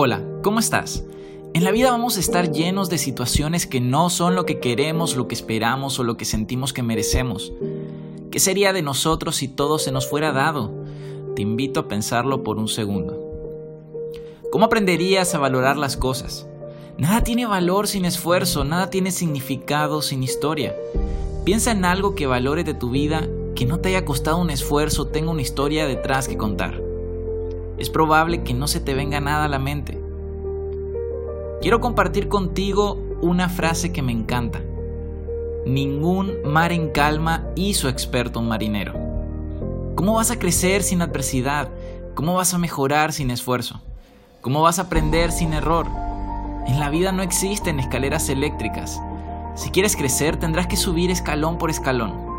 Hola, ¿cómo estás? En la vida vamos a estar llenos de situaciones que no son lo que queremos, lo que esperamos o lo que sentimos que merecemos. ¿Qué sería de nosotros si todo se nos fuera dado? Te invito a pensarlo por un segundo. ¿Cómo aprenderías a valorar las cosas? Nada tiene valor sin esfuerzo, nada tiene significado sin historia. Piensa en algo que valore de tu vida, que no te haya costado un esfuerzo, tenga una historia detrás que contar es probable que no se te venga nada a la mente. Quiero compartir contigo una frase que me encanta. Ningún mar en calma hizo experto un marinero. ¿Cómo vas a crecer sin adversidad? ¿Cómo vas a mejorar sin esfuerzo? ¿Cómo vas a aprender sin error? En la vida no existen escaleras eléctricas. Si quieres crecer tendrás que subir escalón por escalón.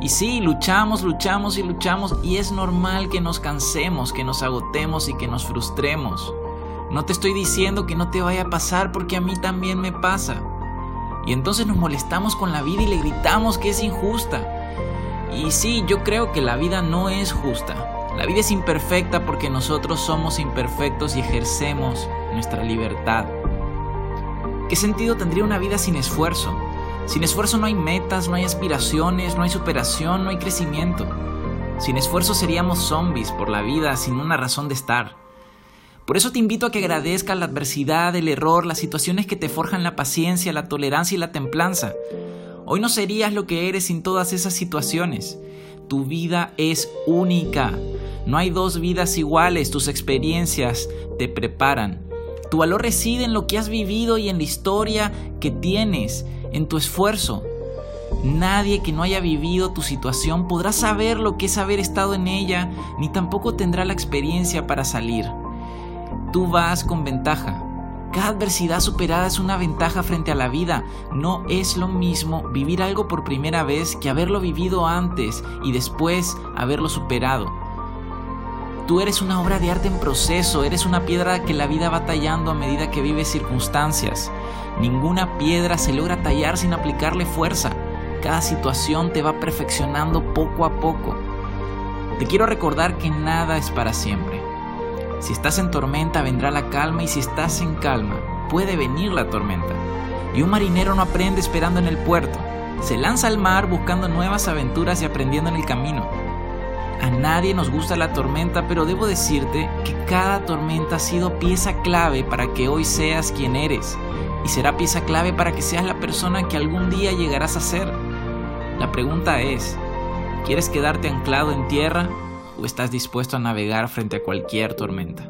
Y sí, luchamos, luchamos y luchamos y es normal que nos cansemos, que nos agotemos y que nos frustremos. No te estoy diciendo que no te vaya a pasar porque a mí también me pasa. Y entonces nos molestamos con la vida y le gritamos que es injusta. Y sí, yo creo que la vida no es justa. La vida es imperfecta porque nosotros somos imperfectos y ejercemos nuestra libertad. ¿Qué sentido tendría una vida sin esfuerzo? Sin esfuerzo no hay metas, no hay aspiraciones, no hay superación, no hay crecimiento. Sin esfuerzo seríamos zombies por la vida sin una razón de estar. Por eso te invito a que agradezcas la adversidad, el error, las situaciones que te forjan la paciencia, la tolerancia y la templanza. Hoy no serías lo que eres sin todas esas situaciones. Tu vida es única. No hay dos vidas iguales, tus experiencias te preparan. Tu valor reside en lo que has vivido y en la historia que tienes en tu esfuerzo. Nadie que no haya vivido tu situación podrá saber lo que es haber estado en ella, ni tampoco tendrá la experiencia para salir. Tú vas con ventaja. Cada adversidad superada es una ventaja frente a la vida. No es lo mismo vivir algo por primera vez que haberlo vivido antes y después haberlo superado. Tú eres una obra de arte en proceso, eres una piedra que la vida va tallando a medida que vives circunstancias. Ninguna piedra se logra tallar sin aplicarle fuerza. Cada situación te va perfeccionando poco a poco. Te quiero recordar que nada es para siempre. Si estás en tormenta vendrá la calma y si estás en calma puede venir la tormenta. Y un marinero no aprende esperando en el puerto. Se lanza al mar buscando nuevas aventuras y aprendiendo en el camino. A nadie nos gusta la tormenta, pero debo decirte que cada tormenta ha sido pieza clave para que hoy seas quien eres y será pieza clave para que seas la persona que algún día llegarás a ser. La pregunta es, ¿quieres quedarte anclado en tierra o estás dispuesto a navegar frente a cualquier tormenta?